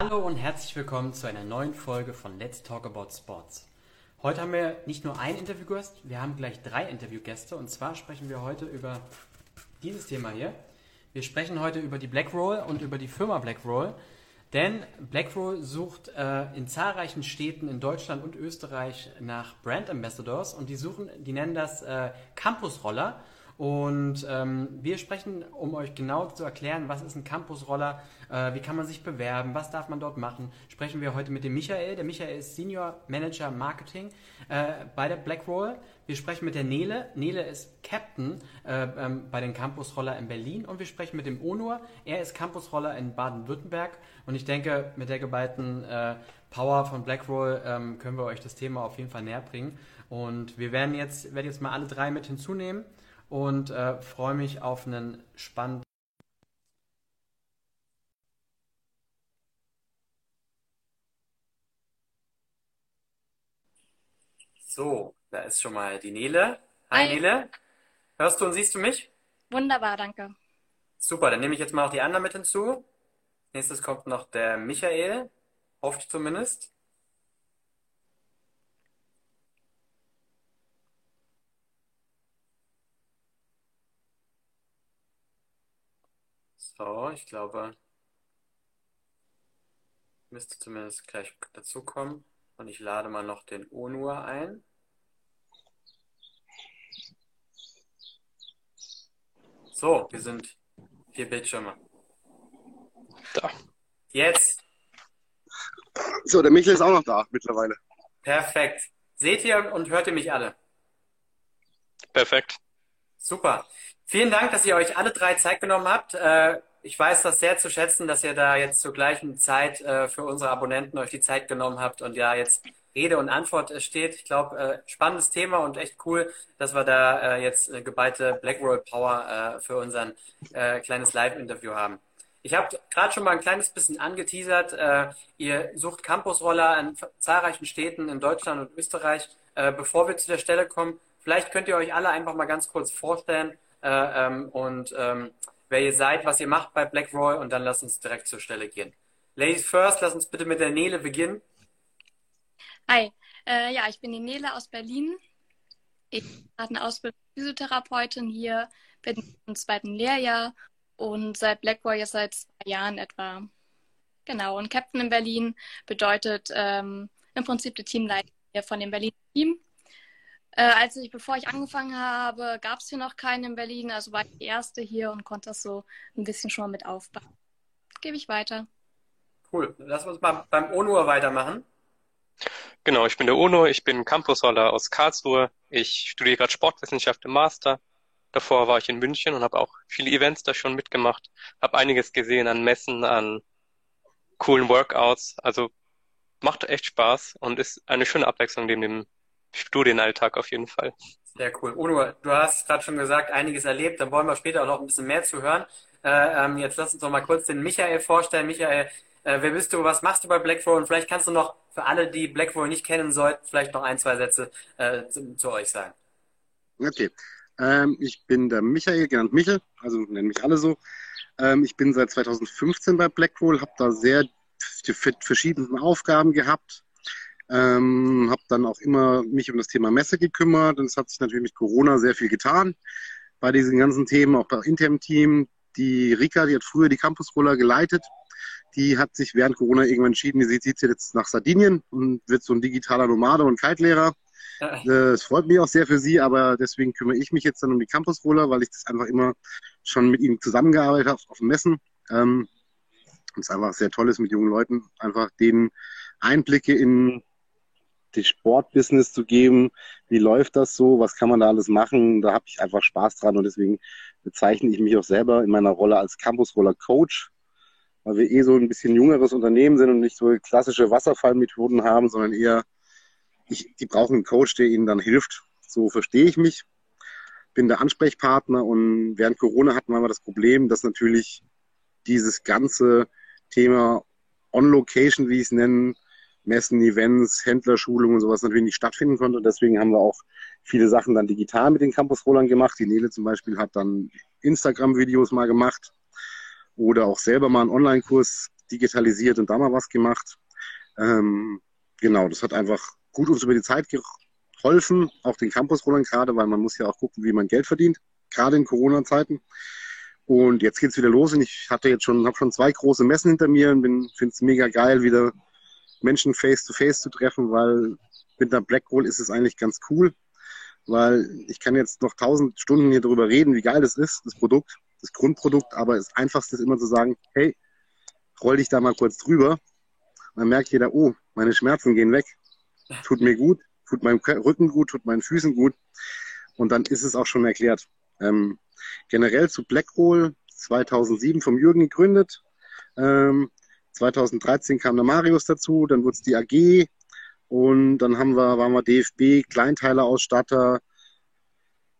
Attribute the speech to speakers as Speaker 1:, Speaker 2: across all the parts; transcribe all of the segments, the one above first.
Speaker 1: Hallo und herzlich willkommen zu einer neuen Folge von Let's Talk About Sports. Heute haben wir nicht nur einen Interviewgast, wir haben gleich drei Interviewgäste und zwar sprechen wir heute über dieses Thema hier. Wir sprechen heute über die Blackroll und über die Firma Blackroll, denn Blackroll sucht äh, in zahlreichen Städten in Deutschland und Österreich nach Brand Ambassadors und die suchen, die nennen das äh, Campusroller. Und ähm, wir sprechen, um euch genau zu erklären, was ist ein Campusroller, äh, wie kann man sich bewerben, was darf man dort machen, sprechen wir heute mit dem Michael. Der Michael ist Senior Manager Marketing äh, bei der Blackroll. Wir sprechen mit der Nele. Nele ist Captain äh, ähm, bei den Campusroller in Berlin. Und wir sprechen mit dem Onur. Er ist Campusroller in Baden-Württemberg. Und ich denke, mit der geballten äh, Power von Blackroll ähm, können wir euch das Thema auf jeden Fall näher bringen. Und wir werden jetzt, werden jetzt mal alle drei mit hinzunehmen und äh, freue mich auf einen spannenden. So, da ist schon mal die Nele. Hi, Hi. Nele. Hörst du und siehst du mich?
Speaker 2: Wunderbar, danke.
Speaker 1: Super, dann nehme ich jetzt mal auch die anderen mit hinzu. Nächstes kommt noch der Michael, hoffe ich zumindest. So, ich glaube, müsste zumindest gleich dazukommen. Und ich lade mal noch den Onur ein. So, wir sind vier Bildschirme.
Speaker 3: Da.
Speaker 1: Jetzt.
Speaker 3: So, der Michael ist auch noch da mittlerweile.
Speaker 1: Perfekt. Seht ihr und hört ihr mich alle?
Speaker 3: Perfekt.
Speaker 1: Super. Vielen Dank, dass ihr euch alle drei Zeit genommen habt. Äh, ich weiß das sehr zu schätzen, dass ihr da jetzt zur gleichen Zeit äh, für unsere Abonnenten euch die Zeit genommen habt und ja jetzt Rede und Antwort äh, steht. Ich glaube, spannendes Thema und echt cool, dass wir da jetzt geballte Blackroll Power für unseren kleines Live-Interview haben. Ich habe gerade schon mal ein kleines bisschen angeteasert. ihr sucht Campusroller in zahlreichen Städten in Deutschland und Österreich. bevor wir zu der Stelle kommen, vielleicht könnt ihr euch alle einfach mal ganz kurz vorstellen äh, ähm, und ähm, wer ihr seid, was ihr macht bei Blackroy und dann lasst uns direkt zur Stelle gehen. Ladies first, lass uns bitte mit der Nele beginnen.
Speaker 2: Hi, äh, ja, ich bin die Nele aus Berlin. Ich habe eine Ausbildung Physiotherapeutin hier, bin im zweiten Lehrjahr und seit Blackroy jetzt seit zwei Jahren etwa. Genau, und Captain in Berlin bedeutet ähm, im Prinzip die Teamleitung von dem Berlin Team. Äh, als ich, bevor ich angefangen habe, gab es hier noch keinen in Berlin, also war ich die erste hier und konnte das so ein bisschen schon mal mit aufbauen. Gebe ich weiter.
Speaker 1: Cool. Lass uns mal beim ONUR weitermachen.
Speaker 3: Genau, ich bin der ONO, ich bin Campusroller aus Karlsruhe. Ich studiere gerade Sportwissenschaft im Master. Davor war ich in München und habe auch viele Events da schon mitgemacht. Habe einiges gesehen an Messen, an coolen Workouts. Also macht echt Spaß und ist eine schöne Abwechslung neben dem Studienalltag auf jeden Fall.
Speaker 1: Sehr cool. Uno, du hast gerade schon gesagt, einiges erlebt. Dann wollen wir später auch noch ein bisschen mehr zu hören. Äh, ähm, jetzt lass uns doch mal kurz den Michael vorstellen. Michael, äh, wer bist du? Was machst du bei Blackroll? Und vielleicht kannst du noch für alle, die Blackroll nicht kennen sollten, vielleicht noch ein, zwei Sätze äh, zu, zu, euch sagen.
Speaker 3: Okay. Ähm, ich bin der Michael, genannt Michel, also nennen mich alle so. Ähm, ich bin seit 2015 bei Blackroll, habe da sehr verschiedene Aufgaben gehabt ähm, habe dann auch immer mich um das Thema Messe gekümmert. Und es hat sich natürlich mit Corona sehr viel getan bei diesen ganzen Themen, auch bei internem Team. Die Rika, die hat früher die Campusroller geleitet. Die hat sich während Corona irgendwann entschieden, sie zieht jetzt nach Sardinien und wird so ein digitaler Nomade und Kite-Lehrer. Das freut mich auch sehr für sie, aber deswegen kümmere ich mich jetzt dann um die Campusroller, weil ich das einfach immer schon mit ihnen zusammengearbeitet habe auf Messen. Ähm, und es einfach sehr toll ist mit jungen Leuten, einfach denen Einblicke in die Sportbusiness zu geben. Wie läuft das so? Was kann man da alles machen? Da habe ich einfach Spaß dran und deswegen bezeichne ich mich auch selber in meiner Rolle als Campus-Roller Coach, weil wir eh so ein bisschen jüngeres Unternehmen sind und nicht so klassische Wasserfallmethoden haben, sondern eher, ich, die brauchen einen Coach, der ihnen dann hilft. So verstehe ich mich. Bin der Ansprechpartner und während Corona hatten wir das Problem, dass natürlich dieses ganze Thema On-Location, wie ich es nenne, Messen, Events, Händlerschulungen und sowas natürlich nicht stattfinden konnte. Deswegen haben wir auch viele Sachen dann digital mit den Campus-Rollern gemacht. Die Nele zum Beispiel hat dann Instagram-Videos mal gemacht oder auch selber mal einen Online-Kurs digitalisiert und da mal was gemacht. Ähm, genau, das hat einfach gut uns über die Zeit geholfen, auch den Campusrollern gerade, weil man muss ja auch gucken, wie man Geld verdient, gerade in Corona-Zeiten. Und jetzt geht's wieder los und ich hatte jetzt schon, habe schon zwei große Messen hinter mir und finde es mega geil, wieder Menschen face to face zu treffen, weil mit der Blackroll ist es eigentlich ganz cool, weil ich kann jetzt noch tausend Stunden hier drüber reden, wie geil das ist, das Produkt, das Grundprodukt, aber das Einfachste ist immer zu sagen, hey, roll dich da mal kurz drüber. Dann merkt jeder, oh, meine Schmerzen gehen weg, tut mir gut, tut meinem Rücken gut, tut meinen Füßen gut. Und dann ist es auch schon erklärt. Ähm, generell zu Blackroll 2007 vom Jürgen gegründet. Ähm, 2013 kam der Marius dazu, dann wurde es die AG und dann haben wir, waren wir DFB, Kleinteilerausstatter.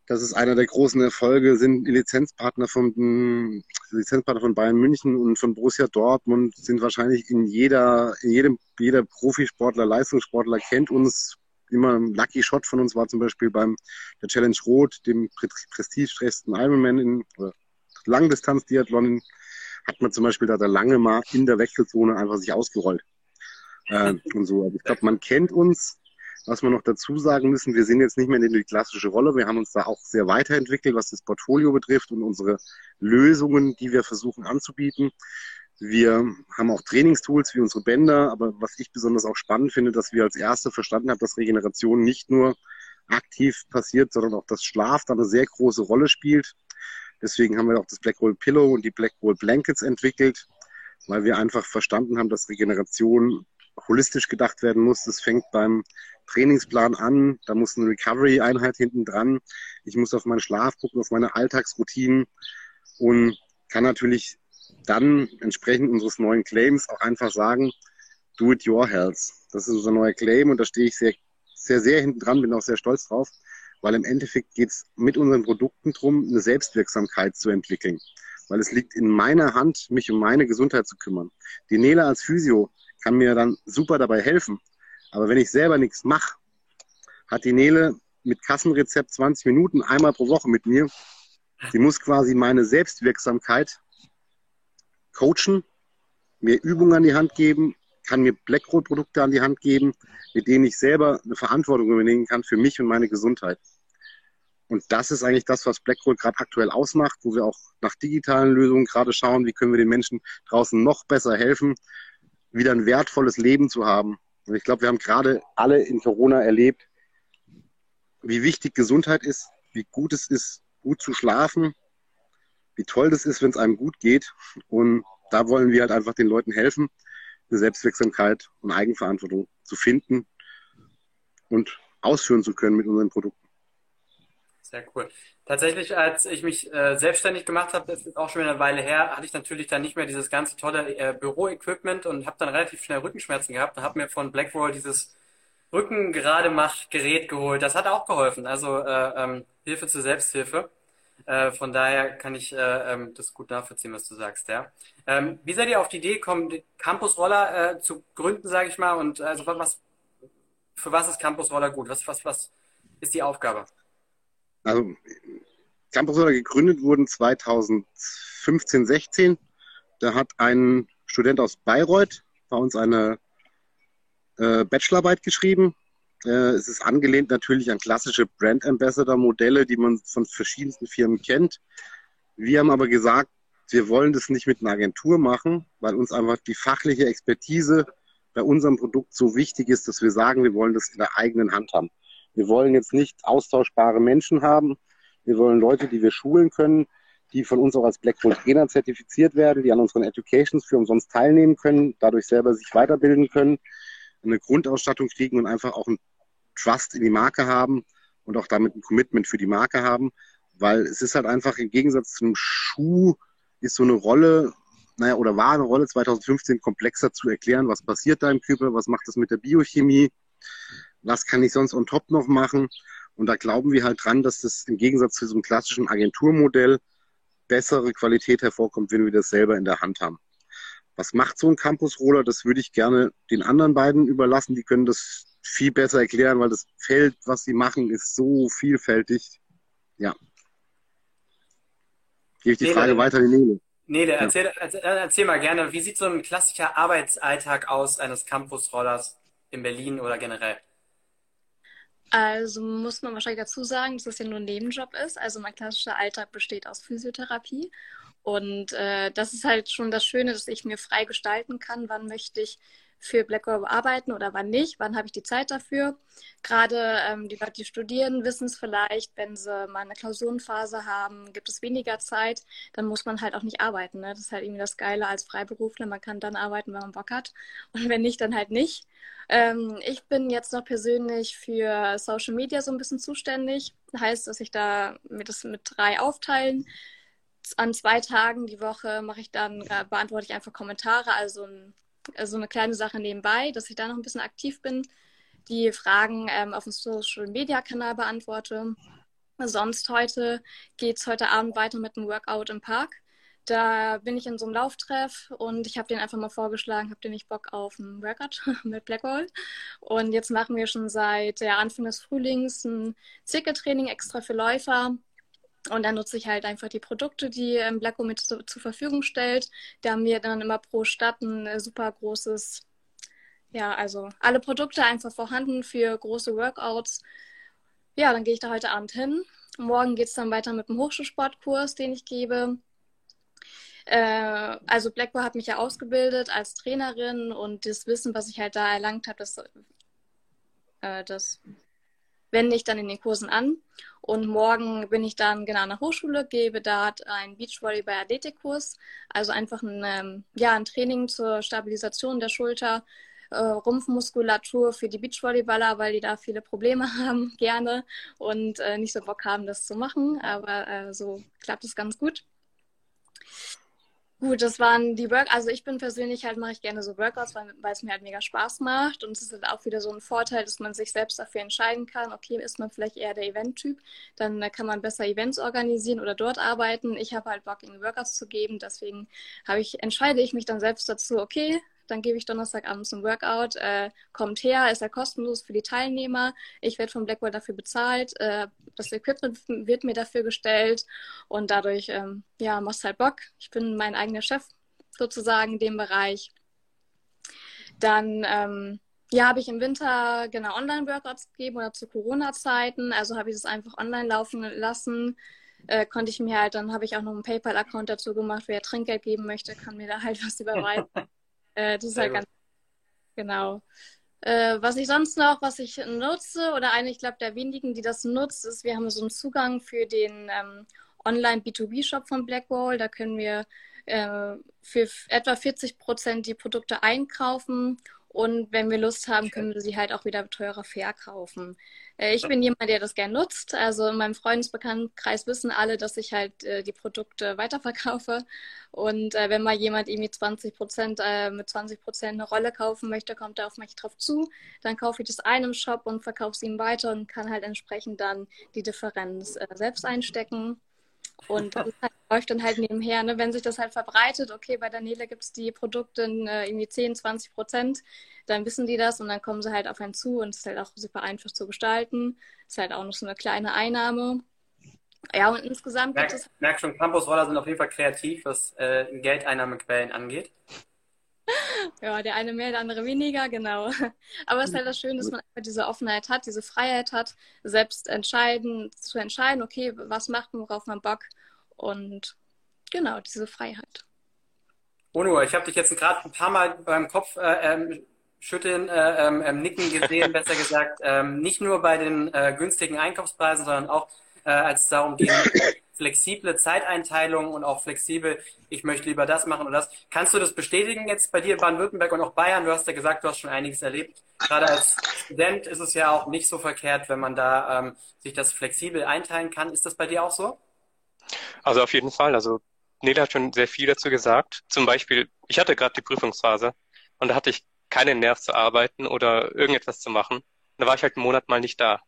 Speaker 3: Das ist einer der großen Erfolge, sind Lizenzpartner von, Lizenzpartner von Bayern München und von Borussia Dortmund, sind wahrscheinlich in jeder, in jedem, jeder Profisportler, Leistungssportler kennt uns. Immer ein Lucky Shot von uns war zum Beispiel beim der Challenge Rot, dem prestigeträchtigsten Ironman in, Langdistanz-Diathlon hat man zum Beispiel da der lange mal in der Wechselzone einfach sich ausgerollt. Äh, und so. Also ich glaube, man kennt uns. Was wir noch dazu sagen müssen, wir sind jetzt nicht mehr in die klassische Rolle. Wir haben uns da auch sehr weiterentwickelt, was das Portfolio betrifft und unsere Lösungen, die wir versuchen anzubieten. Wir haben auch Trainingstools wie unsere Bänder, aber was ich besonders auch spannend finde, dass wir als Erste verstanden haben, dass Regeneration nicht nur aktiv passiert, sondern auch das Schlaf da eine sehr große Rolle spielt. Deswegen haben wir auch das Blackroll Pillow und die Blackroll Blankets entwickelt, weil wir einfach verstanden haben, dass Regeneration holistisch gedacht werden muss. Das fängt beim Trainingsplan an, da muss eine Recovery-Einheit hinten dran. Ich muss auf meinen Schlaf gucken, auf meine Alltagsroutinen und kann natürlich dann entsprechend unseres neuen Claims auch einfach sagen, do it your health. Das ist unser neuer Claim und da stehe ich sehr, sehr, sehr hinten dran, bin auch sehr stolz drauf weil im Endeffekt geht es mit unseren Produkten darum, eine Selbstwirksamkeit zu entwickeln. Weil es liegt in meiner Hand, mich um meine Gesundheit zu kümmern. Die Nele als Physio kann mir dann super dabei helfen. Aber wenn ich selber nichts mache, hat die Nele mit Kassenrezept 20 Minuten einmal pro Woche mit mir. Die muss quasi meine Selbstwirksamkeit coachen, mir Übungen an die Hand geben, kann mir Blackroad-Produkte an die Hand geben, mit denen ich selber eine Verantwortung übernehmen kann für mich und meine Gesundheit. Und das ist eigentlich das, was Blackroad gerade aktuell ausmacht, wo wir auch nach digitalen Lösungen gerade schauen, wie können wir den Menschen draußen noch besser helfen, wieder ein wertvolles Leben zu haben. Und ich glaube, wir haben gerade alle in Corona erlebt, wie wichtig Gesundheit ist, wie gut es ist, gut zu schlafen, wie toll das ist, wenn es einem gut geht. Und da wollen wir halt einfach den Leuten helfen eine Selbstwirksamkeit und Eigenverantwortung zu finden und ausführen zu können mit unseren Produkten.
Speaker 1: Sehr cool. Tatsächlich, als ich mich äh, selbstständig gemacht habe, das ist auch schon eine Weile her, hatte ich natürlich dann nicht mehr dieses ganze tolle äh, Büroequipment und habe dann relativ schnell Rückenschmerzen gehabt und habe mir von Blackroll dieses Rücken gerade mach Gerät geholt. Das hat auch geholfen. Also äh, ähm, Hilfe zur Selbsthilfe. Äh, von daher kann ich äh, ähm, das gut nachvollziehen, was du sagst, ja. Ähm, wie seid ihr auf die Idee gekommen, Campus-Roller äh, zu gründen, sage ich mal, und also was, für was ist Campus-Roller gut? Was, was, was ist die Aufgabe?
Speaker 3: Also Campus-Roller gegründet wurden 2015, 16. Da hat ein Student aus Bayreuth bei uns eine äh, Bachelorarbeit geschrieben es ist angelehnt natürlich an klassische Brand Ambassador Modelle, die man von verschiedensten Firmen kennt. Wir haben aber gesagt, wir wollen das nicht mit einer Agentur machen, weil uns einfach die fachliche Expertise bei unserem Produkt so wichtig ist, dass wir sagen, wir wollen das in der eigenen Hand haben. Wir wollen jetzt nicht austauschbare Menschen haben. Wir wollen Leute, die wir schulen können, die von uns auch als Blackroll Trainer zertifiziert werden, die an unseren Educations für umsonst teilnehmen können, dadurch selber sich weiterbilden können eine Grundausstattung kriegen und einfach auch ein Trust in die Marke haben und auch damit ein Commitment für die Marke haben, weil es ist halt einfach im Gegensatz zu einem Schuh ist so eine Rolle, naja, oder war eine Rolle 2015 komplexer zu erklären, was passiert da im Körper, was macht das mit der Biochemie, was kann ich sonst on top noch machen. Und da glauben wir halt dran, dass das im Gegensatz zu so einem klassischen Agenturmodell bessere Qualität hervorkommt, wenn wir das selber in der Hand haben. Was macht so ein Campus-Roller? Das würde ich gerne den anderen beiden überlassen. Die können das viel besser erklären, weil das Feld, was sie machen, ist so vielfältig. Ja. Gebe ich die Nele, Frage weiter in die Nele.
Speaker 1: Nele, erzähl, erzähl, erzähl mal gerne, wie sieht so ein klassischer Arbeitsalltag aus eines Campusrollers in Berlin oder generell?
Speaker 2: Also muss man wahrscheinlich dazu sagen, dass es ja nur ein Nebenjob ist. Also mein klassischer Alltag besteht aus Physiotherapie. Und äh, das ist halt schon das Schöne, dass ich mir frei gestalten kann, wann möchte ich für Blackwell arbeiten oder wann nicht, wann habe ich die Zeit dafür. Gerade ähm, die Leute, die studieren, wissen es vielleicht, wenn sie mal eine Klausurenphase haben, gibt es weniger Zeit, dann muss man halt auch nicht arbeiten. Ne? Das ist halt irgendwie das Geile als Freiberufler, man kann dann arbeiten, wenn man Bock hat und wenn nicht, dann halt nicht. Ähm, ich bin jetzt noch persönlich für Social Media so ein bisschen zuständig. Heißt, dass ich da mir das mit drei aufteilen an zwei Tagen die Woche mache ich dann, beantworte ich einfach Kommentare, also ein also eine kleine Sache nebenbei, dass ich da noch ein bisschen aktiv bin, die Fragen ähm, auf dem Social Media Kanal beantworte. Sonst heute geht es heute Abend weiter mit einem Workout im Park. Da bin ich in so einem Lauftreff und ich habe den einfach mal vorgeschlagen, habt ihr nicht Bock auf einen Workout mit Blackwall? Und jetzt machen wir schon seit der Anfang des Frühlings ein Zirkeltraining extra für Läufer. Und dann nutze ich halt einfach die Produkte, die ähm, Blacko mit zu, zur Verfügung stellt. Da haben wir dann immer pro Stadt ein äh, super großes, ja, also alle Produkte einfach vorhanden für große Workouts. Ja, dann gehe ich da heute Abend hin. Morgen geht es dann weiter mit dem Hochschulsportkurs, den ich gebe. Äh, also Blackboard hat mich ja ausgebildet als Trainerin und das Wissen, was ich halt da erlangt habe, das, äh, das wende ich dann in den Kursen an. Und morgen bin ich dann genau an der Hochschule, gebe dort einen Beachvolleyball-Athletikkurs, also einfach ein, ähm, ja, ein Training zur Stabilisation der Schulter, äh, Rumpfmuskulatur für die Beachvolleyballer, weil die da viele Probleme haben, gerne und äh, nicht so Bock haben, das zu machen. Aber äh, so klappt es ganz gut. Gut, das waren die Work. Also ich bin persönlich halt mache ich gerne so Workouts, weil, weil es mir halt mega Spaß macht und es ist halt auch wieder so ein Vorteil, dass man sich selbst dafür entscheiden kann. Okay, ist man vielleicht eher der Event-Typ, dann kann man besser Events organisieren oder dort arbeiten. Ich habe halt Bock, in Workouts zu geben, deswegen habe ich entscheide ich mich dann selbst dazu. Okay, dann gebe ich Donnerstagabends ein Workout. Äh, kommt her, ist ja kostenlos für die Teilnehmer. Ich werde von Blackwell dafür bezahlt. Äh, das Equipment wird mir dafür gestellt und dadurch, ähm, ja, macht halt Bock. Ich bin mein eigener Chef sozusagen in dem Bereich. Dann, ähm, ja, habe ich im Winter genau Online-Workouts gegeben oder zu Corona-Zeiten. Also habe ich das einfach online laufen lassen. Äh, konnte ich mir halt, dann habe ich auch noch einen PayPal-Account dazu gemacht. Wer Trinkgeld geben möchte, kann mir da halt was überweisen. Äh, das ist halt ganz genau. Äh, was ich sonst noch, was ich nutze, oder eine, ich glaube, der wenigen, die das nutzt, ist, wir haben so einen Zugang für den ähm, Online-B2B-Shop von Blackwall. Da können wir äh, für etwa 40 Prozent die Produkte einkaufen und wenn wir Lust haben, können wir sie halt auch wieder teurer verkaufen. Äh, ich bin jemand, der das gern nutzt. Also in meinem Freundesbekanntenkreis wissen alle, dass ich halt äh, die Produkte weiterverkaufe. Und äh, wenn mal jemand irgendwie 20 Prozent mit 20 Prozent eine Rolle kaufen möchte, kommt er auf mich drauf zu. Dann kaufe ich das einem Shop und verkaufe es ihm weiter und kann halt entsprechend dann die Differenz selbst einstecken. Und das halt, läuft dann halt nebenher, ne? wenn sich das halt verbreitet, okay, bei Daniela gibt es die Produkte in äh, irgendwie 10, 20 Prozent, dann wissen die das und dann kommen sie halt auf einen zu und es ist halt auch super einfach zu gestalten. Ist halt auch noch so eine kleine Einnahme. Ja, und insgesamt
Speaker 1: Merk, gibt es. Merk schon, Campusroller sind auf jeden Fall kreativ, was äh, Geldeinnahmequellen angeht.
Speaker 2: ja, der eine mehr, der andere weniger, genau. Aber es ist halt das Schöne, dass man einfach diese Offenheit hat, diese Freiheit hat, selbst entscheiden, zu entscheiden, okay, was macht man, worauf man Bock und genau, diese Freiheit.
Speaker 1: Ono, ich habe dich jetzt gerade ein paar Mal beim Kopf äh, ähm, schütteln, äh, ähm, ähm nicken gesehen, besser gesagt, ähm, nicht nur bei den äh, günstigen Einkaufspreisen, sondern auch äh, als es darum ging, flexible Zeiteinteilung und auch flexibel, ich möchte lieber das machen oder das. Kannst du das bestätigen jetzt bei dir in Baden-Württemberg und auch Bayern? Du hast ja gesagt, du hast schon einiges erlebt. Gerade als Student ist es ja auch nicht so verkehrt, wenn man da ähm, sich das flexibel einteilen kann. Ist das bei dir auch so?
Speaker 4: Also auf jeden Fall. Also Nele hat schon sehr viel dazu gesagt. Zum Beispiel, ich hatte gerade die Prüfungsphase und da hatte ich keinen Nerv zu arbeiten oder irgendetwas zu machen. Da war ich halt einen Monat mal nicht da.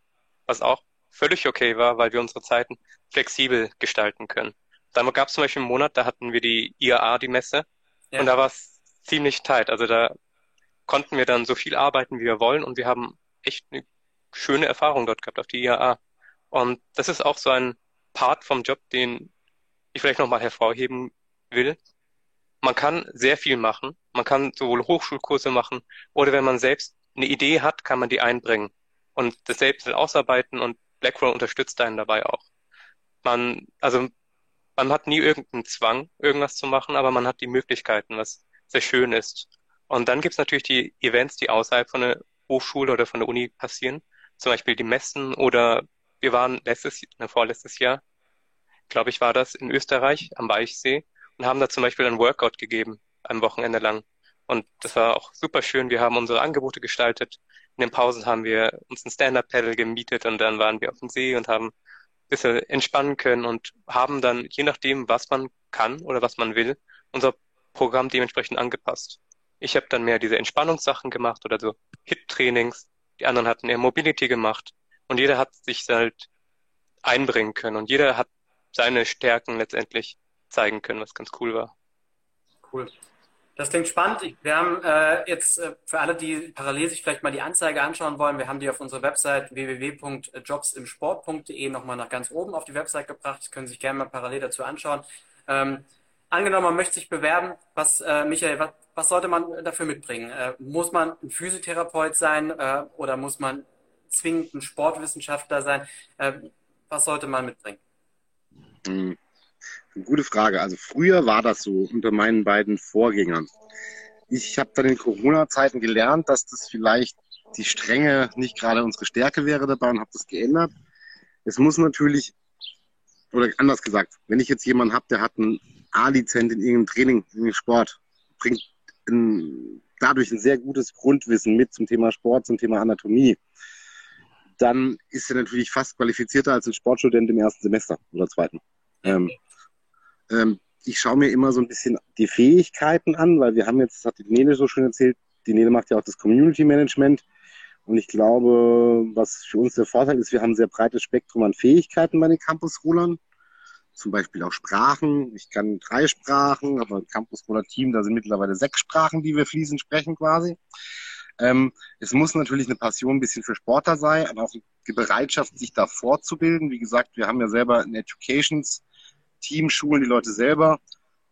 Speaker 4: Was auch völlig okay war, weil wir unsere Zeiten flexibel gestalten können. Dann gab es zum Beispiel einen Monat, da hatten wir die IAA, die Messe, ja. und da war es ziemlich tight. Also da konnten wir dann so viel arbeiten, wie wir wollen, und wir haben echt eine schöne Erfahrung dort gehabt auf die IAA. Und das ist auch so ein Part vom Job, den ich vielleicht nochmal hervorheben will. Man kann sehr viel machen. Man kann sowohl Hochschulkurse machen oder wenn man selbst eine Idee hat, kann man die einbringen und das selbst ausarbeiten und Blackwell unterstützt einen dabei auch. Man, also man hat nie irgendeinen Zwang, irgendwas zu machen, aber man hat die Möglichkeiten, was sehr schön ist. Und dann gibt's natürlich die Events, die außerhalb von der Hochschule oder von der Uni passieren. Zum Beispiel die Messen oder wir waren letztes, ne, vorletztes Jahr, glaube ich, war das in Österreich am Weichsee und haben da zum Beispiel ein Workout gegeben, ein Wochenende lang. Und das war auch super schön. Wir haben unsere Angebote gestaltet. In den Pausen haben wir uns ein Stand-Up-Pedal gemietet und dann waren wir auf dem See und haben ein bisschen entspannen können und haben dann, je nachdem, was man kann oder was man will, unser Programm dementsprechend angepasst. Ich habe dann mehr diese Entspannungssachen gemacht oder so Hit-Trainings. Die anderen hatten eher Mobility gemacht. Und jeder hat sich halt einbringen können. Und jeder hat seine Stärken letztendlich zeigen können, was ganz cool war.
Speaker 1: Cool. Das klingt spannend. Wir haben äh, jetzt äh, für alle, die parallel sich vielleicht mal die Anzeige anschauen wollen, wir haben die auf unserer Website www.jobsimsport.de nochmal nach ganz oben auf die Website gebracht. Das können Sie sich gerne mal parallel dazu anschauen. Ähm, angenommen, man möchte sich bewerben, was, äh, Michael, was, was sollte man dafür mitbringen? Äh, muss man ein Physiotherapeut sein äh, oder muss man zwingend ein Sportwissenschaftler sein? Äh, was sollte man mitbringen?
Speaker 3: Hm. Gute Frage. Also früher war das so unter meinen beiden Vorgängern. Ich habe dann in Corona-Zeiten gelernt, dass das vielleicht die Strenge nicht gerade unsere Stärke wäre dabei und habe das geändert. Es muss natürlich, oder anders gesagt, wenn ich jetzt jemanden habe, der hat einen A-Lizenz in irgendeinem Training, in irgendeinem Sport, bringt ein, dadurch ein sehr gutes Grundwissen mit zum Thema Sport, zum Thema Anatomie, dann ist er natürlich fast qualifizierter als ein Sportstudent im ersten Semester oder zweiten. Ähm, ähm, ich schaue mir immer so ein bisschen die Fähigkeiten an, weil wir haben jetzt, das hat die Nele so schön erzählt, die Nele macht ja auch das Community Management. Und ich glaube, was für uns der Vorteil ist, wir haben ein sehr breites Spektrum an Fähigkeiten bei den Campus-Rollern. Zum Beispiel auch Sprachen. Ich kann drei Sprachen, aber im Campus-Roller-Team, da sind mittlerweile sechs Sprachen, die wir fließend sprechen quasi. Ähm, es muss natürlich eine Passion ein bisschen für Sportler sein, aber auch die Bereitschaft, sich da fortzubilden. Wie gesagt, wir haben ja selber ein Educations Team schulen die Leute selber.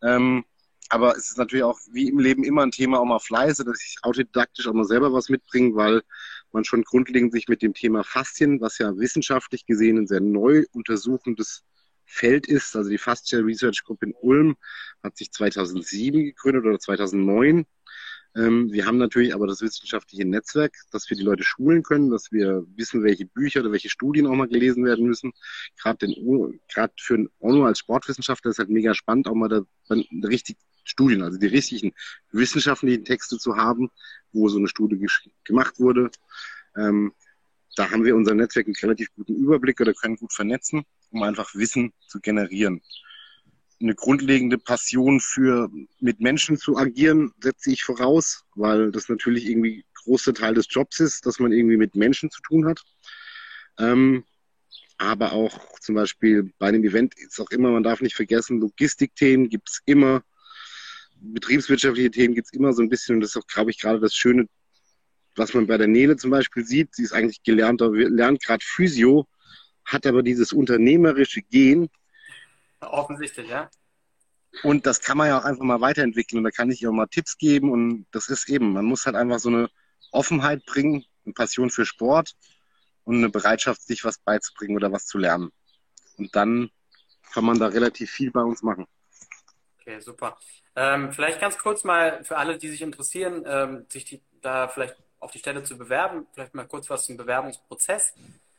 Speaker 3: Ähm, aber es ist natürlich auch wie im Leben immer ein Thema auch mal Fleiße, dass ich autodidaktisch auch mal selber was mitbringe, weil man schon grundlegend sich mit dem Thema Faszien, was ja wissenschaftlich gesehen ein sehr neu untersuchendes Feld ist, also die Fascia Research Group in Ulm hat sich 2007 gegründet oder 2009 ähm, wir haben natürlich aber das wissenschaftliche Netzwerk, dass wir die Leute schulen können, dass wir wissen, welche Bücher oder welche Studien auch mal gelesen werden müssen. Gerade für einen ONU als Sportwissenschaftler ist halt mega spannend, auch mal da richtig Studien, also die richtigen wissenschaftlichen Texte zu haben, wo so eine Studie gemacht wurde. Ähm, da haben wir unser Netzwerk einen relativ guten Überblick oder können gut vernetzen, um einfach Wissen zu generieren eine grundlegende Passion für mit Menschen zu agieren, setze ich voraus, weil das natürlich irgendwie großer Teil des Jobs ist, dass man irgendwie mit Menschen zu tun hat. Ähm, aber auch zum Beispiel bei dem Event ist auch immer, man darf nicht vergessen, Logistikthemen gibt's immer, betriebswirtschaftliche Themen gibt's immer so ein bisschen und das ist auch, glaube ich, gerade das Schöne, was man bei der Nele zum Beispiel sieht. Sie ist eigentlich gelernter, lernt gerade Physio, hat aber dieses unternehmerische Gen,
Speaker 1: Offensichtlich, ja.
Speaker 3: Und das kann man ja auch einfach mal weiterentwickeln. Und da kann ich auch mal Tipps geben. Und das ist eben, man muss halt einfach so eine Offenheit bringen, eine Passion für Sport und eine Bereitschaft, sich was beizubringen oder was zu lernen. Und dann kann man da relativ viel bei uns machen.
Speaker 1: Okay, super. Ähm, vielleicht ganz kurz mal für alle, die sich interessieren, ähm, sich die, da vielleicht auf die Stelle zu bewerben, vielleicht mal kurz was zum Bewerbungsprozess.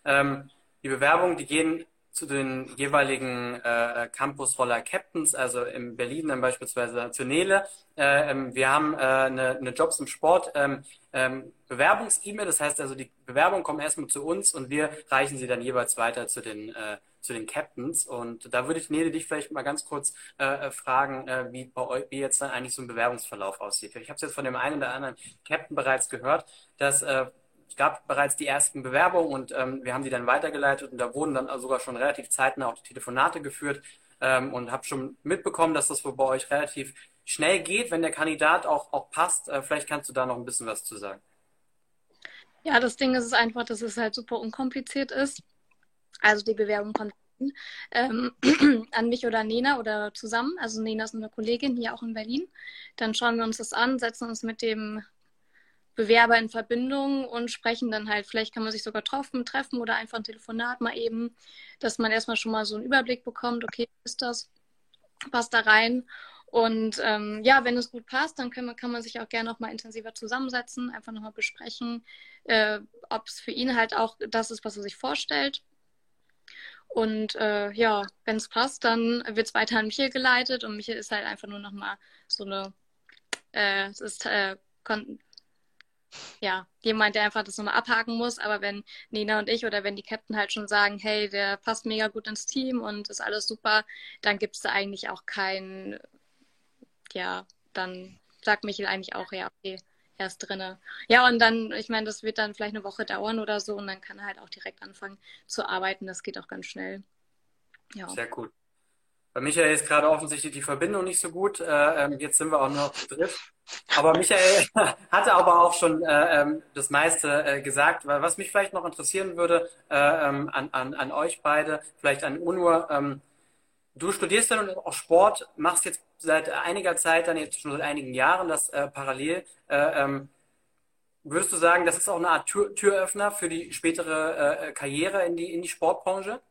Speaker 1: Ähm, die Bewerbungen, die gehen zu den jeweiligen äh, Campus-Roller Captains, also in Berlin dann beispielsweise zu Nele. Äh, ähm, wir haben äh, eine, eine Jobs im Sport ähm, ähm, Bewerbungs-E-Mail, das heißt also die Bewerbungen kommen erstmal zu uns und wir reichen sie dann jeweils weiter zu den äh, zu den Captains. Und da würde ich Nele dich vielleicht mal ganz kurz äh, äh, fragen, wie bei euch, wie jetzt dann eigentlich so ein Bewerbungsverlauf aussieht. Ich habe es jetzt von dem einen oder anderen Captain bereits gehört, dass es gab bereits die ersten Bewerbungen und ähm, wir haben die dann weitergeleitet und da wurden dann sogar schon relativ zeitnah auch die Telefonate geführt ähm, und habe schon mitbekommen, dass das bei euch relativ schnell geht, wenn der Kandidat auch, auch passt. Äh, vielleicht kannst du da noch ein bisschen was zu sagen.
Speaker 2: Ja, das Ding ist einfach, dass es halt super unkompliziert ist. Also die Bewerbung kommt ähm, an mich oder Nena oder zusammen. Also Nena ist eine Kollegin hier auch in Berlin. Dann schauen wir uns das an, setzen uns mit dem Bewerber in Verbindung und sprechen dann halt, vielleicht kann man sich sogar treffen, treffen oder einfach ein Telefonat mal eben, dass man erstmal schon mal so einen Überblick bekommt, okay, ist das, passt da rein. Und ähm, ja, wenn es gut passt, dann man, kann man sich auch gerne noch mal intensiver zusammensetzen, einfach nochmal besprechen, äh, ob es für ihn halt auch das ist, was er sich vorstellt. Und äh, ja, wenn es passt, dann wird es weiter an Michael geleitet und Michael ist halt einfach nur nochmal so eine, äh, es ist, äh, ja, jemand, der einfach das nochmal abhaken muss. Aber wenn Nina und ich oder wenn die Captain halt schon sagen, hey, der passt mega gut ins Team und ist alles super, dann gibt es da eigentlich auch kein, ja, dann sagt Michael eigentlich auch, ja, okay, er ist drinne. Ja, und dann, ich meine, das wird dann vielleicht eine Woche dauern oder so und dann kann er halt auch direkt anfangen zu arbeiten. Das geht auch ganz schnell.
Speaker 1: Ja. Sehr gut. Bei Michael ist gerade offensichtlich die Verbindung nicht so gut. Äh, ähm, jetzt sind wir auch noch zu dritt. Aber Michael hatte aber auch schon äh, ähm, das meiste äh, gesagt. Was mich vielleicht noch interessieren würde äh, ähm, an, an, an euch beide, vielleicht an Unur, Du studierst dann auch Sport, machst jetzt seit einiger Zeit, dann jetzt schon seit einigen Jahren das äh, parallel. Äh, würdest du sagen, das ist auch eine Art Tür Türöffner für die spätere äh, Karriere in die, in die Sportbranche?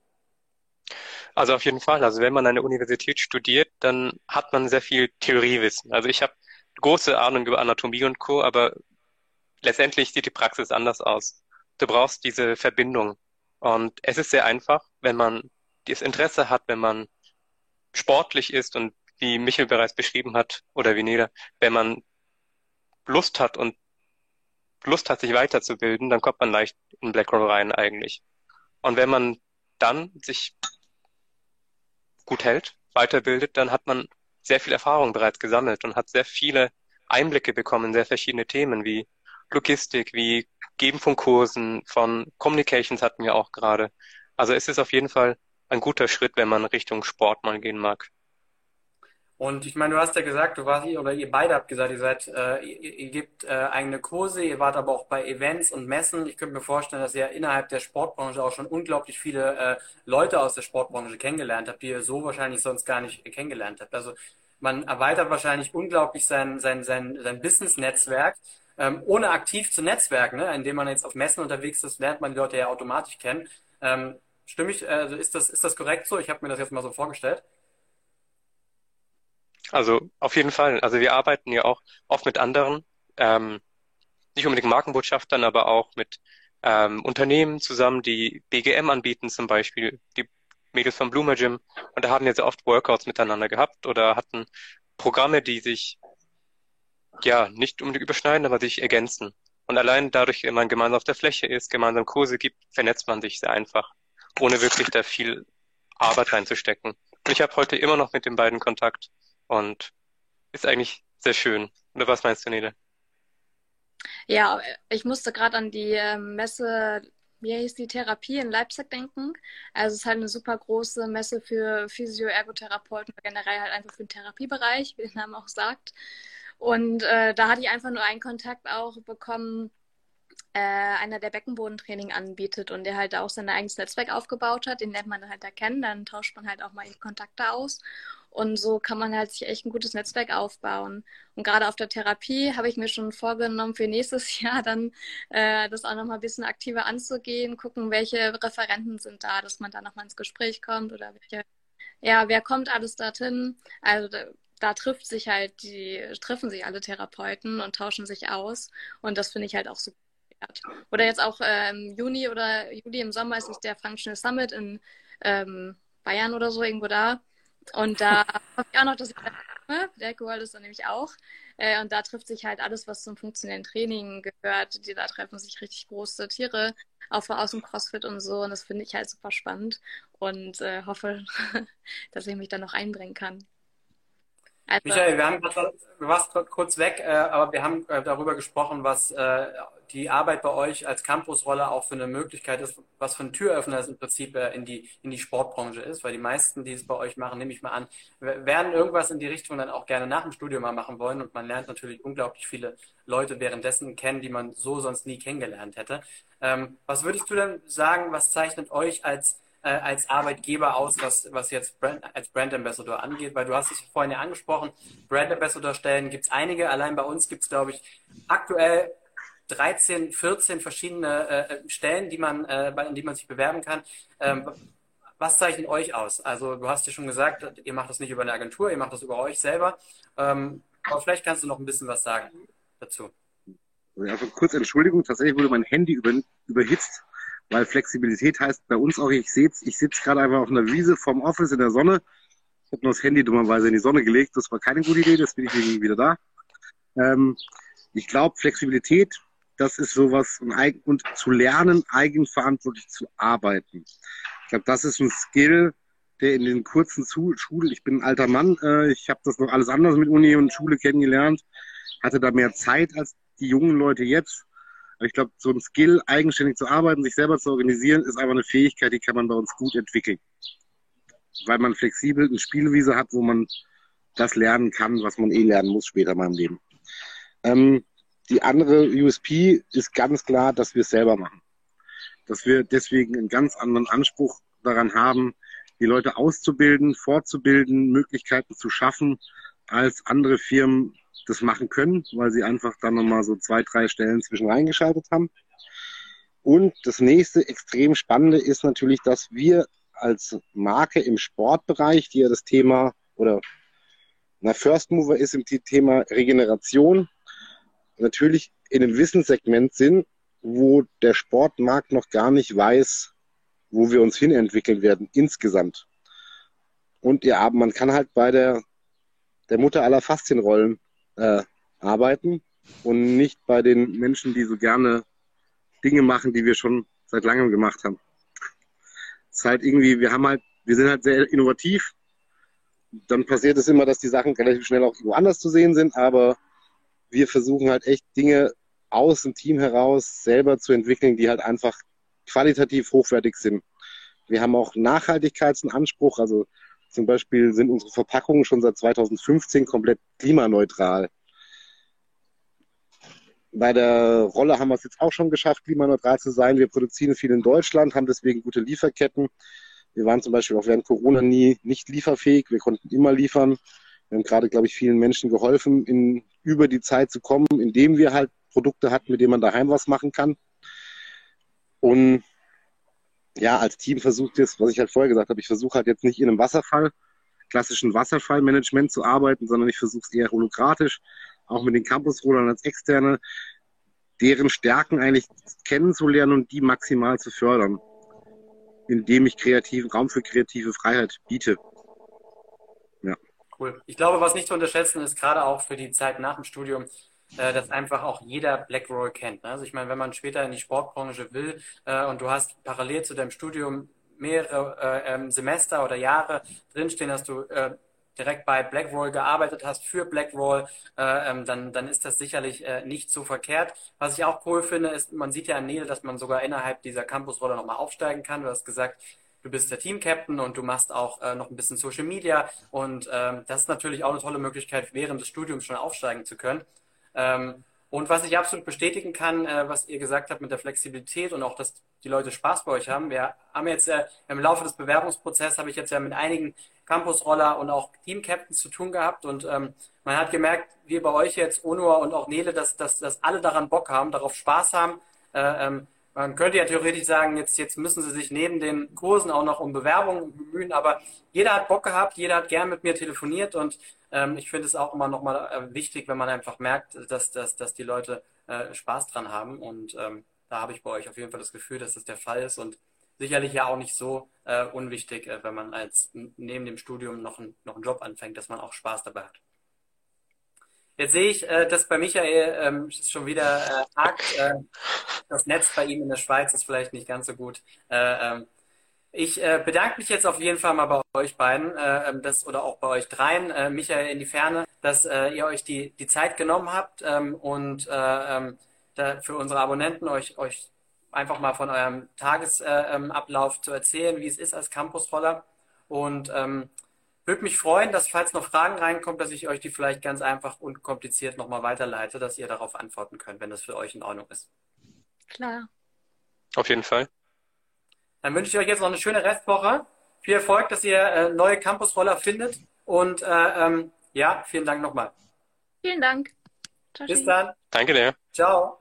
Speaker 4: Also auf jeden Fall. Also wenn man an der Universität studiert, dann hat man sehr viel Theoriewissen. Also ich habe große Ahnung über Anatomie und Co., aber letztendlich sieht die Praxis anders aus. Du brauchst diese Verbindung. Und es ist sehr einfach, wenn man das Interesse hat, wenn man sportlich ist und wie Michael bereits beschrieben hat oder wie Neda, wenn man Lust hat und Lust hat, sich weiterzubilden, dann kommt man leicht in BlackRock rein eigentlich. Und wenn man dann sich gut hält, weiterbildet, dann hat man sehr viel Erfahrung bereits gesammelt und hat sehr viele Einblicke bekommen sehr verschiedene Themen wie Logistik, wie Geben von Kursen, von Communications hatten wir auch gerade. Also es ist auf jeden Fall ein guter Schritt, wenn man Richtung Sport mal gehen mag.
Speaker 1: Und ich meine, du hast ja gesagt, du warst oder ihr beide habt gesagt, ihr seid, äh, ihr, ihr gebt äh, eigene Kurse, ihr wart aber auch bei Events und Messen. Ich könnte mir vorstellen, dass ihr innerhalb der Sportbranche auch schon unglaublich viele äh, Leute aus der Sportbranche kennengelernt habt, die ihr so wahrscheinlich sonst gar nicht kennengelernt habt. Also man erweitert wahrscheinlich unglaublich sein, sein, sein, sein Business-Netzwerk, ähm, ohne aktiv zu netzwerken, ne? indem man jetzt auf Messen unterwegs ist, lernt man die Leute ja automatisch kennen. Ähm, Stimme ich, also ist das, ist das korrekt so? Ich habe mir das jetzt mal so vorgestellt.
Speaker 4: Also auf jeden Fall. Also wir arbeiten ja auch oft mit anderen, ähm, nicht unbedingt Markenbotschaftern, aber auch mit ähm, Unternehmen zusammen, die BGM anbieten zum Beispiel, die Mädels vom Bloomer Gym. Und da haben wir sehr oft Workouts miteinander gehabt oder hatten Programme, die sich ja nicht unbedingt überschneiden, aber sich ergänzen. Und allein dadurch, wenn man gemeinsam auf der Fläche ist, gemeinsam Kurse gibt, vernetzt man sich sehr einfach ohne wirklich da viel Arbeit reinzustecken. Und ich habe heute immer noch mit den beiden Kontakt und ist eigentlich sehr schön. Oder was meinst du, Nele?
Speaker 2: Ja, ich musste gerade an die ähm, Messe, wie hieß die Therapie in Leipzig denken. Also es ist halt eine super große Messe für Physio-Ergotherapeuten, generell halt einfach für den Therapiebereich, wie der Name auch sagt. Und äh, da hatte ich einfach nur einen Kontakt auch bekommen äh, einer, der Beckenbodentraining anbietet und der halt auch sein eigenes Netzwerk aufgebaut hat. Den lernt man halt da kennen, dann tauscht man halt auch mal die Kontakte aus. Und so kann man halt sich echt ein gutes Netzwerk aufbauen. Und gerade auf der Therapie habe ich mir schon vorgenommen, für nächstes Jahr dann äh, das auch nochmal ein bisschen aktiver anzugehen, gucken, welche Referenten sind da, dass man da nochmal ins Gespräch kommt oder welche, ja, wer kommt alles dorthin. Also da, da trifft sich halt die, treffen sich alle Therapeuten und tauschen sich aus. Und das finde ich halt auch super hat. Oder jetzt auch äh, im Juni oder Juli im Sommer ist es der Functional Summit in ähm, Bayern oder so, irgendwo da. Und da hoffe ich auch noch, dass ich da komme. Der World ist dann nämlich auch. Äh, und da trifft sich halt alles, was zum funktionellen Training gehört. Die, da treffen sich richtig große Tiere, auch aus dem CrossFit und so. Und das finde ich halt super spannend und äh, hoffe, dass ich mich da noch einbringen kann.
Speaker 1: Also, Michael, wir haben du warst kurz weg, äh, aber wir haben äh, darüber gesprochen, was äh, die Arbeit bei euch als Campusrolle auch für eine Möglichkeit ist, was für ein Türöffner es im Prinzip in die in die Sportbranche ist, weil die meisten, die es bei euch machen, nehme ich mal an, werden irgendwas in die Richtung dann auch gerne nach dem Studium mal machen wollen und man lernt natürlich unglaublich viele Leute währenddessen kennen, die man so sonst nie kennengelernt hätte. Ähm, was würdest du denn sagen, was zeichnet euch als äh, als Arbeitgeber aus, was, was jetzt Brand, als Brand Ambassador angeht? Weil du hast es vorhin ja angesprochen, Brand Ambassador Stellen gibt es einige. Allein bei uns gibt es, glaube ich, aktuell 13, 14 verschiedene äh, Stellen, die man, äh, in die man sich bewerben kann. Ähm, was zeichnet euch aus? Also du hast ja schon gesagt, ihr macht das nicht über eine Agentur, ihr macht das über euch selber. Ähm, aber vielleicht kannst du noch ein bisschen was sagen dazu.
Speaker 3: Also kurz Entschuldigung, tatsächlich wurde mein Handy über, überhitzt, weil Flexibilität heißt bei uns auch, ich sehe ich sitze gerade einfach auf einer Wiese vom Office in der Sonne. Ich habe nur das Handy dummerweise in die Sonne gelegt. Das war keine gute Idee, das bin ich wieder da. Ähm, ich glaube, Flexibilität, das ist sowas und zu lernen, eigenverantwortlich zu arbeiten. Ich glaube, das ist ein Skill, der in den kurzen Schulen, ich bin ein alter Mann, äh, ich habe das noch alles anders mit Uni und Schule kennengelernt, hatte da mehr Zeit als die jungen Leute jetzt. Aber ich glaube, so ein Skill, eigenständig zu arbeiten, sich selber zu organisieren, ist einfach eine Fähigkeit, die kann man bei uns gut entwickeln. Weil man flexibel eine Spielwiese hat, wo man das lernen kann, was man eh lernen muss später mal im Leben. Ähm, die andere USP ist ganz klar, dass wir es selber machen. Dass wir deswegen einen ganz anderen Anspruch daran haben, die Leute auszubilden, fortzubilden, Möglichkeiten zu schaffen, als andere Firmen das machen können, weil sie einfach dann nochmal so zwei, drei Stellen zwischen reingeschaltet haben. Und das nächste extrem spannende ist natürlich, dass wir als Marke im Sportbereich, die ja das Thema oder na, First Mover ist im Thema Regeneration, natürlich in einem Wissenssegment sind, wo der Sportmarkt noch gar nicht weiß, wo wir uns hin entwickeln werden insgesamt. Und ja, man kann halt bei der, der Mutter aller Faszienrollen äh, arbeiten und nicht bei den Menschen, die so gerne Dinge machen, die wir schon seit langem gemacht haben. Es ist halt irgendwie, wir haben halt, wir sind halt sehr innovativ. Dann passiert es immer, dass die Sachen relativ schnell auch irgendwo anders zu sehen sind, aber wir versuchen halt echt Dinge aus dem Team heraus selber zu entwickeln, die halt einfach qualitativ hochwertig sind. Wir haben auch Nachhaltigkeitsanspruch, also zum Beispiel sind unsere Verpackungen schon seit 2015 komplett klimaneutral. Bei der Rolle haben wir es jetzt auch schon geschafft, klimaneutral zu sein. Wir produzieren viel in Deutschland, haben deswegen gute Lieferketten. Wir waren zum Beispiel auch während Corona nie nicht lieferfähig. Wir konnten immer liefern. Wir haben gerade, glaube ich, vielen Menschen geholfen, in, über die Zeit zu kommen, indem wir halt Produkte hatten, mit denen man daheim was machen kann. Und ja, als Team versucht es, was ich halt vorher gesagt habe, ich versuche halt jetzt nicht in einem Wasserfall, klassischen Wasserfallmanagement zu arbeiten, sondern ich versuche es eher hologratisch, auch mit den Campusrollern als Externe, deren Stärken eigentlich kennenzulernen und die maximal zu fördern, indem ich kreativen Raum für kreative Freiheit biete.
Speaker 1: Ja. Cool. Ich glaube, was nicht zu unterschätzen ist, gerade auch für die Zeit nach dem Studium, äh, dass einfach auch jeder Black kennt. Ne? Also ich meine, wenn man später in die Sportbranche will äh, und du hast parallel zu deinem Studium mehrere äh, ähm, Semester oder Jahre drinstehen, dass du äh, direkt bei Blackroll gearbeitet hast für Blackroll, äh, ähm, dann, dann ist das sicherlich äh, nicht so verkehrt. Was ich auch cool finde, ist, man sieht ja an Nele, dass man sogar innerhalb dieser Campusrolle nochmal aufsteigen kann. Du hast gesagt, du bist der Team-Captain und du machst auch äh, noch ein bisschen Social Media und ähm, das ist natürlich auch eine tolle Möglichkeit, während des Studiums schon aufsteigen zu können. Ähm, und was ich absolut bestätigen kann, äh, was ihr gesagt habt mit der Flexibilität und auch, dass die Leute Spaß bei euch haben. Wir haben jetzt äh, im Laufe des Bewerbungsprozesses habe ich jetzt ja mit einigen Campusroller und auch Team-Captains zu tun gehabt und ähm, man hat gemerkt, wir bei euch jetzt, Onur und auch Nele, dass, dass, dass alle daran Bock haben, darauf Spaß haben. Äh, ähm, man könnte ja theoretisch sagen, jetzt, jetzt müssen sie sich neben den Kursen auch noch um Bewerbungen bemühen, aber jeder hat Bock gehabt, jeder hat gern mit mir telefoniert und ähm, ich finde es auch immer nochmal äh, wichtig, wenn man einfach merkt, dass, dass, dass die Leute äh, Spaß dran haben und ähm, da habe ich bei euch auf jeden Fall das Gefühl, dass das der Fall ist und sicherlich ja auch nicht so äh, unwichtig, äh, wenn man als neben dem Studium noch, ein, noch einen Job anfängt, dass man auch Spaß dabei hat. Jetzt sehe ich, äh, dass bei Michael ähm, schon wieder hakt. Äh, das Netz bei ihm in der Schweiz ist vielleicht nicht ganz so gut. Äh, ähm, ich äh, bedanke mich jetzt auf jeden Fall mal bei euch beiden äh, ähm, das, oder auch bei euch dreien, äh, Michael in die Ferne, dass äh, ihr euch die, die Zeit genommen habt ähm, und äh, ähm, da für unsere Abonnenten euch, euch einfach mal von eurem Tagesablauf äh, ähm, zu erzählen, wie es ist als Campusroller. Und ähm, würde mich freuen, dass falls noch Fragen reinkommen, dass ich euch die vielleicht ganz einfach und kompliziert nochmal weiterleite, dass ihr darauf antworten könnt, wenn das für euch in Ordnung ist.
Speaker 2: Klar.
Speaker 4: Auf jeden Fall.
Speaker 1: Dann wünsche ich euch jetzt noch eine schöne Restwoche. Viel Erfolg, dass ihr äh, neue Campusroller findet. Und äh, ähm, ja, vielen Dank nochmal.
Speaker 2: Vielen Dank.
Speaker 1: Ciao, Bis dann.
Speaker 4: Danke dir.
Speaker 1: Ciao.